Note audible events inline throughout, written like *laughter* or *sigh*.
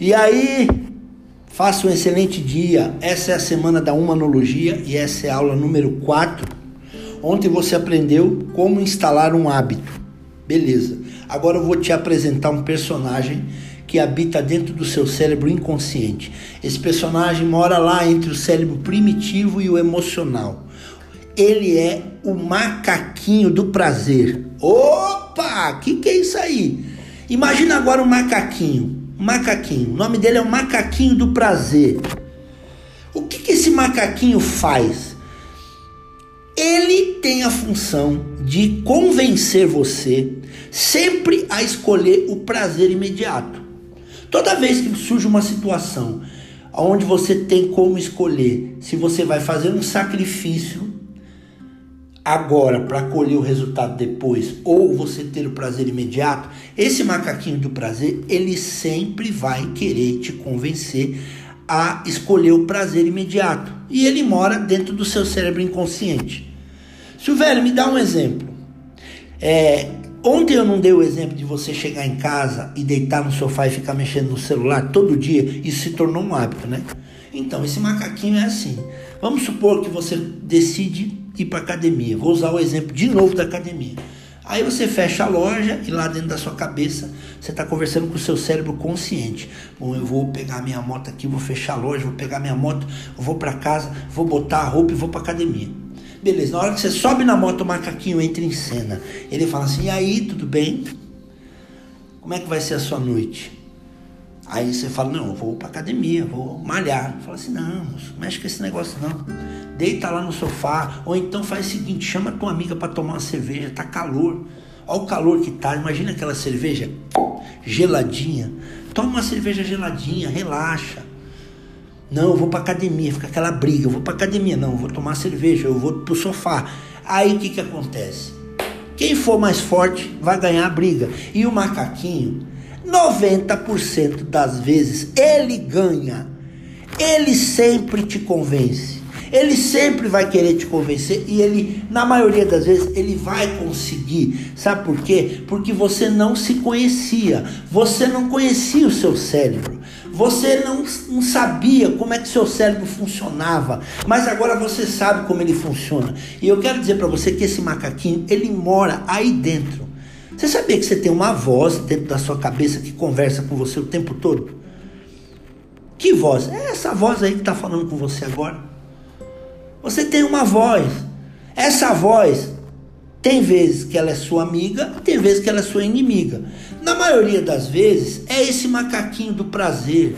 E aí, faça um excelente dia. Essa é a semana da humanologia e essa é a aula número 4. Ontem você aprendeu como instalar um hábito. Beleza. Agora eu vou te apresentar um personagem que habita dentro do seu cérebro inconsciente. Esse personagem mora lá entre o cérebro primitivo e o emocional. Ele é o macaquinho do prazer. Opa! O que, que é isso aí? Imagina agora um macaquinho. Macaquinho. O nome dele é o macaquinho do prazer. O que, que esse macaquinho faz? Ele tem a função de convencer você sempre a escolher o prazer imediato. Toda vez que surge uma situação onde você tem como escolher se você vai fazer um sacrifício agora para colher o resultado depois ou você ter o prazer imediato, esse macaquinho do prazer, ele sempre vai querer te convencer a escolher o prazer imediato. E ele mora dentro do seu cérebro inconsciente. Silvério, me dá um exemplo. É, Ontem eu não dei o exemplo de você chegar em casa e deitar no sofá e ficar mexendo no celular todo dia. Isso se tornou um hábito, né? Então, esse macaquinho é assim. Vamos supor que você decide ir para academia. Vou usar o exemplo de novo da academia. Aí você fecha a loja e lá dentro da sua cabeça você está conversando com o seu cérebro consciente. Bom, eu vou pegar minha moto aqui, vou fechar a loja, vou pegar minha moto, vou para casa, vou botar a roupa e vou para academia. Beleza, na hora que você sobe na moto, o macaquinho entra em cena. Ele fala assim: e aí, tudo bem? Como é que vai ser a sua noite? Aí você fala: não, eu vou pra academia, vou malhar. Fala assim: não, mexe com esse negócio não. Deita lá no sofá. Ou então faz o seguinte: chama tua amiga para tomar uma cerveja, tá calor. Olha o calor que tá. Imagina aquela cerveja geladinha. Toma uma cerveja geladinha, relaxa. Não, eu vou para academia, fica aquela briga. Eu vou para academia, não, eu vou tomar cerveja, eu vou pro sofá. Aí o que que acontece? Quem for mais forte vai ganhar a briga. E o macaquinho, 90% das vezes ele ganha. Ele sempre te convence. Ele sempre vai querer te convencer e ele, na maioria das vezes, ele vai conseguir. Sabe por quê? Porque você não se conhecia. Você não conhecia o seu cérebro. Você não, não sabia como é que seu cérebro funcionava, mas agora você sabe como ele funciona. E eu quero dizer para você que esse macaquinho, ele mora aí dentro. Você sabia que você tem uma voz dentro da sua cabeça que conversa com você o tempo todo? Que voz? É essa voz aí que está falando com você agora. Você tem uma voz. Essa voz tem vezes que ela é sua amiga, tem vezes que ela é sua inimiga. Na maioria das vezes, é esse macaquinho do prazer.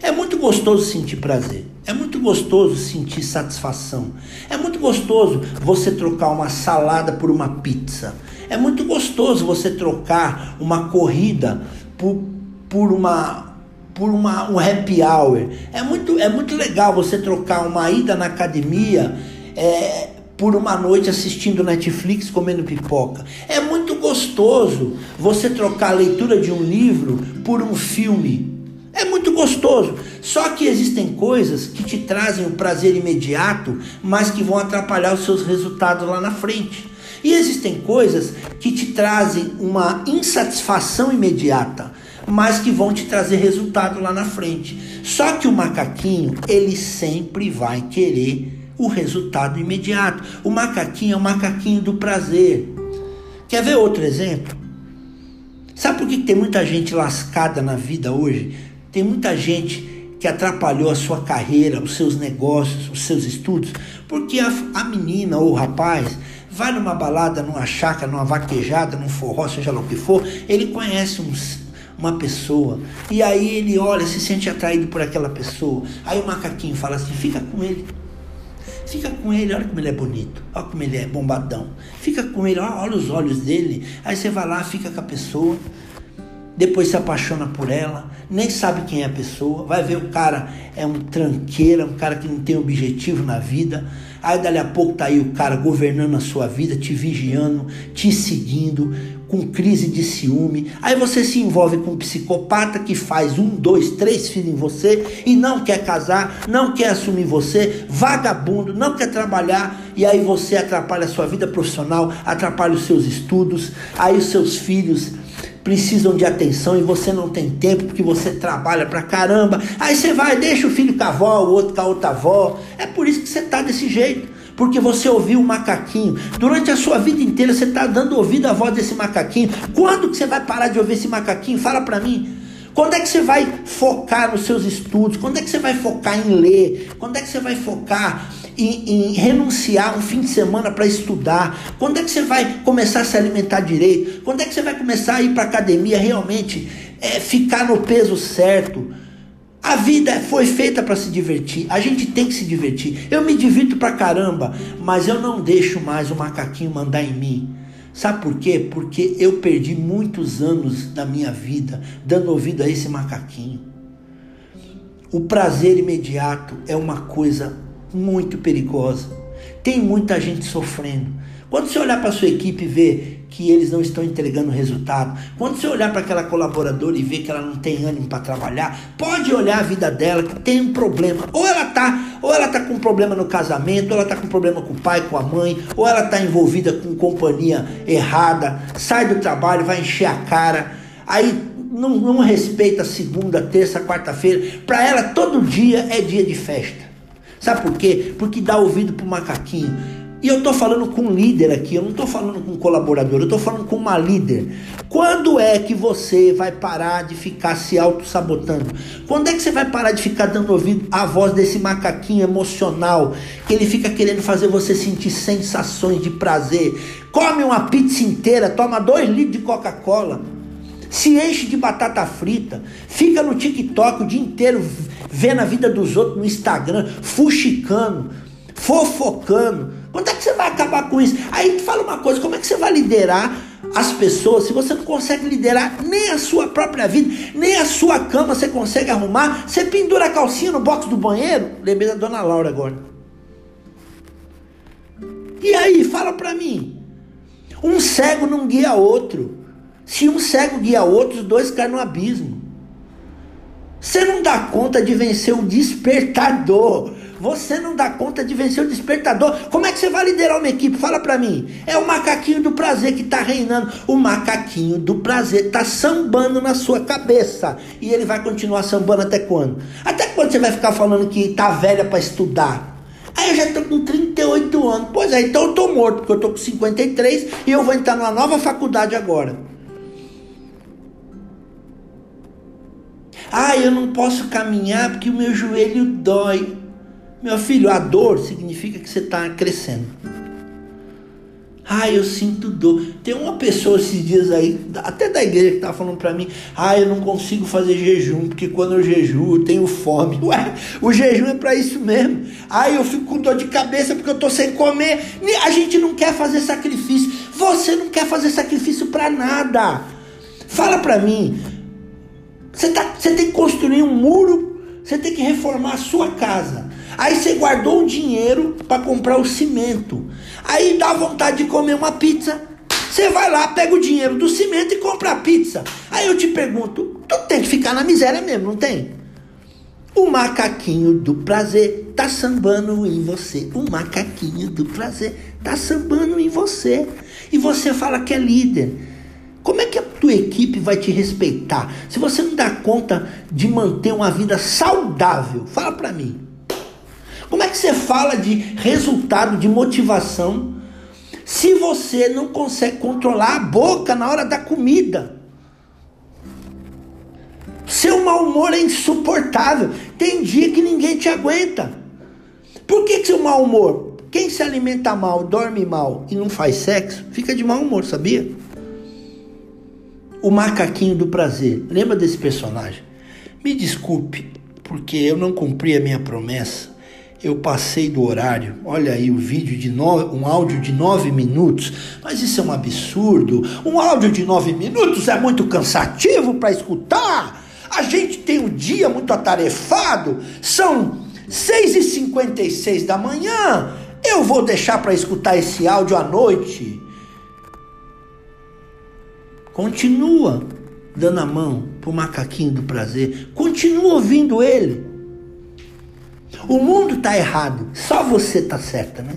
É muito gostoso sentir prazer. É muito gostoso sentir satisfação. É muito gostoso você trocar uma salada por uma pizza. É muito gostoso você trocar uma corrida por, por uma por uma, um happy hour. É muito, é muito legal você trocar uma ida na academia é, por uma noite assistindo Netflix, comendo pipoca. É muito gostoso você trocar a leitura de um livro por um filme. É muito gostoso. Só que existem coisas que te trazem o prazer imediato, mas que vão atrapalhar os seus resultados lá na frente. E existem coisas que te trazem uma insatisfação imediata, mas que vão te trazer resultado lá na frente. Só que o macaquinho, ele sempre vai querer o resultado imediato. O macaquinho é o macaquinho do prazer. Quer ver outro exemplo? Sabe por que tem muita gente lascada na vida hoje? Tem muita gente que atrapalhou a sua carreira, os seus negócios, os seus estudos, porque a, a menina ou o rapaz vai numa balada, numa chácara, numa vaquejada, num forró, seja lá o que for, ele conhece uns, uma pessoa e aí ele olha, se sente atraído por aquela pessoa. Aí o macaquinho fala assim: fica com ele. Fica com ele, olha como ele é bonito, olha como ele é bombadão. Fica com ele, olha, olha os olhos dele. Aí você vai lá, fica com a pessoa, depois se apaixona por ela, nem sabe quem é a pessoa, vai ver o cara é um tranqueira, um cara que não tem objetivo na vida. Aí dali a pouco tá aí o cara governando a sua vida, te vigiando, te seguindo, com crise de ciúme. Aí você se envolve com um psicopata que faz um, dois, três filhos em você e não quer casar, não quer assumir você, vagabundo, não quer trabalhar e aí você atrapalha a sua vida profissional, atrapalha os seus estudos, aí os seus filhos precisam de atenção e você não tem tempo porque você trabalha pra caramba. Aí você vai, deixa o filho com a avó, o outro com a outra avó. É por isso que você tá desse jeito. Porque você ouviu o macaquinho. Durante a sua vida inteira você está dando ouvido à voz desse macaquinho. Quando que você vai parar de ouvir esse macaquinho? Fala para mim. Quando é que você vai focar nos seus estudos? Quando é que você vai focar em ler? Quando é que você vai focar em, em renunciar um fim de semana para estudar? Quando é que você vai começar a se alimentar direito? Quando é que você vai começar a ir para academia realmente é, ficar no peso certo? A vida foi feita para se divertir. A gente tem que se divertir. Eu me divirto pra caramba, mas eu não deixo mais o macaquinho mandar em mim. Sabe por quê? Porque eu perdi muitos anos da minha vida dando ouvido a esse macaquinho. O prazer imediato é uma coisa muito perigosa. Tem muita gente sofrendo. Quando você olhar para sua equipe e ver que eles não estão entregando resultado, quando você olhar para aquela colaboradora e ver que ela não tem ânimo para trabalhar, pode olhar a vida dela que tem um problema. Ou ela tá, ou ela tá com um problema no casamento, ou ela tá com problema com o pai, com a mãe, ou ela tá envolvida com companhia errada, sai do trabalho, vai encher a cara, aí não, não respeita segunda, terça, quarta-feira. Para ela todo dia é dia de festa. Sabe por quê? Porque dá ouvido pro macaquinho. E eu estou falando com um líder aqui, eu não estou falando com um colaborador, eu estou falando com uma líder. Quando é que você vai parar de ficar se auto-sabotando? Quando é que você vai parar de ficar dando ouvido à voz desse macaquinho emocional, que ele fica querendo fazer você sentir sensações de prazer? Come uma pizza inteira, toma dois litros de Coca-Cola, se enche de batata frita, fica no TikTok o dia inteiro vendo a vida dos outros no Instagram, fuxicando, fofocando quando é que você vai acabar com isso? Aí fala uma coisa, como é que você vai liderar as pessoas se você não consegue liderar nem a sua própria vida, nem a sua cama você consegue arrumar? Você pendura a calcinha no box do banheiro? Lembrei da dona Laura agora. E aí, fala pra mim. Um cego não guia outro. Se um cego guia outro, os dois caem no abismo. Você não dá conta de vencer o despertador. Você não dá conta de vencer o despertador. Como é que você vai liderar uma equipe? Fala para mim. É o macaquinho do prazer que está reinando. O macaquinho do prazer está sambando na sua cabeça. E ele vai continuar sambando até quando? Até quando você vai ficar falando que tá velha para estudar? Aí eu já tô com 38 anos. Pois é, então eu tô morto, porque eu tô com 53 e eu vou entrar numa nova faculdade agora. Ah, eu não posso caminhar porque o meu joelho dói. Meu filho, a dor significa que você está crescendo. Ah, eu sinto dor. Tem uma pessoa esses dias aí, até da igreja, que estava falando para mim: Ah, eu não consigo fazer jejum, porque quando eu jejuo eu tenho fome. *laughs* Ué, o jejum é para isso mesmo. Ah, eu fico com dor de cabeça porque eu estou sem comer. A gente não quer fazer sacrifício. Você não quer fazer sacrifício para nada. Fala para mim. Você, tá, você tem que construir um muro, você tem que reformar a sua casa. Aí você guardou o dinheiro para comprar o cimento. Aí dá vontade de comer uma pizza. Você vai lá, pega o dinheiro do cimento e compra a pizza. Aí eu te pergunto, tu tem que ficar na miséria mesmo, não tem? O macaquinho do prazer tá sambando em você. O macaquinho do prazer tá sambando em você. E você fala que é líder. Como é que a tua equipe vai te respeitar se você não dá conta de manter uma vida saudável? Fala para mim. Como é que você fala de resultado, de motivação, se você não consegue controlar a boca na hora da comida? Seu mau humor é insuportável. Tem dia que ninguém te aguenta. Por que, que seu mau humor? Quem se alimenta mal, dorme mal e não faz sexo, fica de mau humor, sabia? O macaquinho do prazer. Lembra desse personagem? Me desculpe, porque eu não cumpri a minha promessa eu passei do horário. Olha aí o vídeo de nove, um áudio de nove minutos. Mas isso é um absurdo. Um áudio de nove minutos é muito cansativo para escutar. A gente tem um dia muito atarefado. São seis e cinquenta e seis da manhã. Eu vou deixar para escutar esse áudio à noite. Continua dando a mão pro macaquinho do prazer. Continua ouvindo ele. O mundo está errado, só você está certa, né?